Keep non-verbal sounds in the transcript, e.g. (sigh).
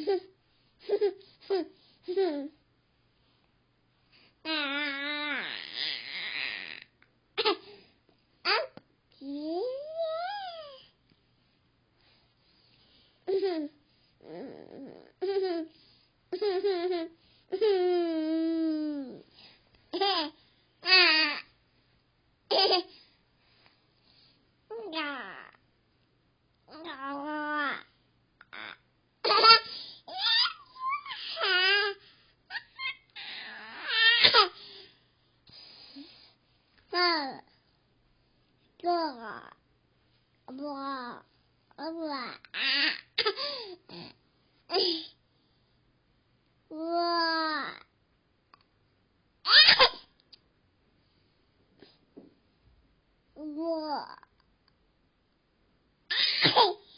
(laughs) Yeah. 那这个我我啊，我啊，啊